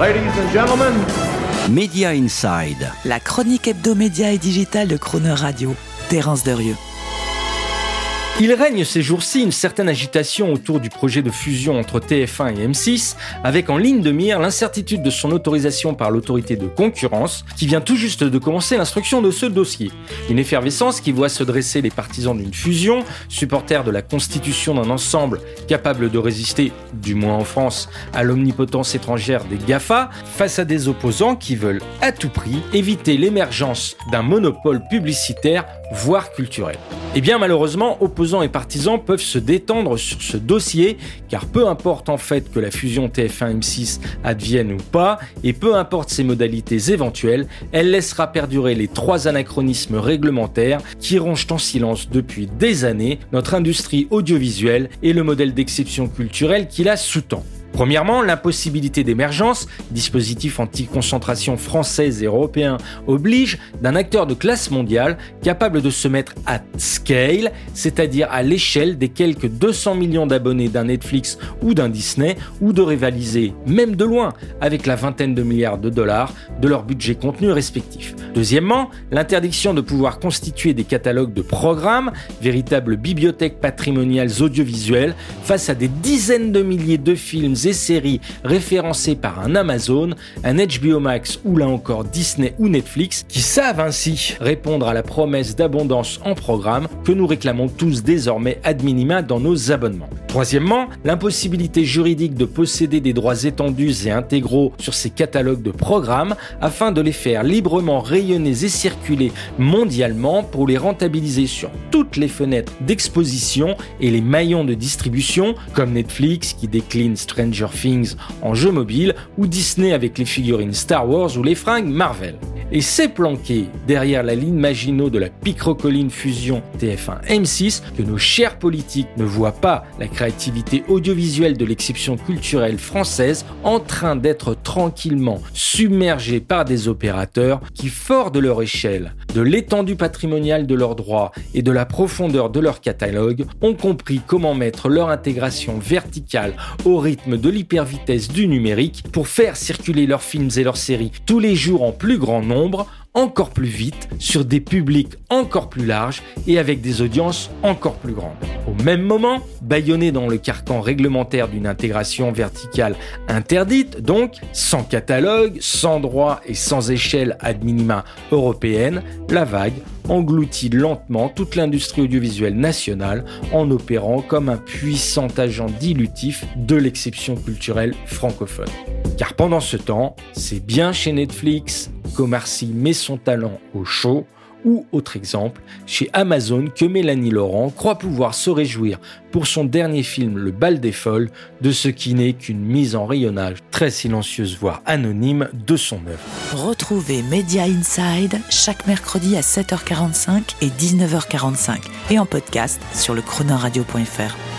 Ladies and gentlemen, Media Inside. La chronique hebdomédia et digitale de Croner Radio. Terence Derieux. Il règne ces jours-ci une certaine agitation autour du projet de fusion entre TF1 et M6, avec en ligne de mire l'incertitude de son autorisation par l'autorité de concurrence, qui vient tout juste de commencer l'instruction de ce dossier. Une effervescence qui voit se dresser les partisans d'une fusion, supporters de la constitution d'un ensemble capable de résister, du moins en France, à l'omnipotence étrangère des GAFA, face à des opposants qui veulent à tout prix éviter l'émergence d'un monopole publicitaire, voire culturel. Eh bien malheureusement, opposants et partisans peuvent se détendre sur ce dossier, car peu importe en fait que la fusion TF1-M6 advienne ou pas, et peu importe ses modalités éventuelles, elle laissera perdurer les trois anachronismes réglementaires qui rongent en silence depuis des années notre industrie audiovisuelle et le modèle d'exception culturelle qui la sous-tend. Premièrement, l'impossibilité d'émergence, dispositif anti-concentration française et européen, oblige d'un acteur de classe mondiale capable de se mettre à scale, c'est-à-dire à, l'échelle des quelques 200 millions d'abonnés d'un Netflix ou d'un Disney, ou de rivaliser, même de loin, avec la vingtaine de milliards de dollars de leur budget contenu respectif. Deuxièmement, l'interdiction de pouvoir constituer des catalogues de programmes, véritables bibliothèques patrimoniales audiovisuelles, face à des dizaines de milliers de films et séries référencées par un Amazon, un HBO Max ou là encore Disney ou Netflix, qui savent ainsi répondre à la promesse d'abondance en programme que nous réclamons tous désormais ad minima dans nos abonnements. Troisièmement, l'impossibilité juridique de posséder des droits étendus et intégraux sur ces catalogues de programmes afin de les faire librement rayonner et circuler mondialement pour les rentabiliser sur toutes les fenêtres d'exposition et les maillons de distribution comme Netflix qui décline Stranger Things en jeu mobile ou Disney avec les figurines Star Wars ou les fringues Marvel. Et c'est planqué derrière la ligne Maginot de la Picrocolline fusion TF1 M6 que nos chers politiques ne voient pas la créativité audiovisuelle de l'exception culturelle française en train d'être tranquillement submergée par des opérateurs qui, forts de leur échelle, de l'étendue patrimoniale de leurs droits et de la profondeur de leur catalogue, ont compris comment mettre leur intégration verticale au rythme de l'hypervitesse du numérique pour faire circuler leurs films et leurs séries tous les jours en plus grand nombre encore plus vite, sur des publics encore plus larges et avec des audiences encore plus grandes. Au même moment, bâillonné dans le carcan réglementaire d'une intégration verticale interdite, donc sans catalogue, sans droit et sans échelle ad minima européenne, la vague engloutit lentement toute l'industrie audiovisuelle nationale en opérant comme un puissant agent dilutif de l'exception culturelle francophone. Car pendant ce temps, c'est bien chez Netflix qu'Omarcy met son talent au show, ou autre exemple, chez Amazon que Mélanie Laurent croit pouvoir se réjouir pour son dernier film Le bal des folles de ce qui n'est qu'une mise en rayonnage très silencieuse voire anonyme de son œuvre. Retrouvez Media Inside chaque mercredi à 7h45 et 19h45 et en podcast sur le chronoradio.fr.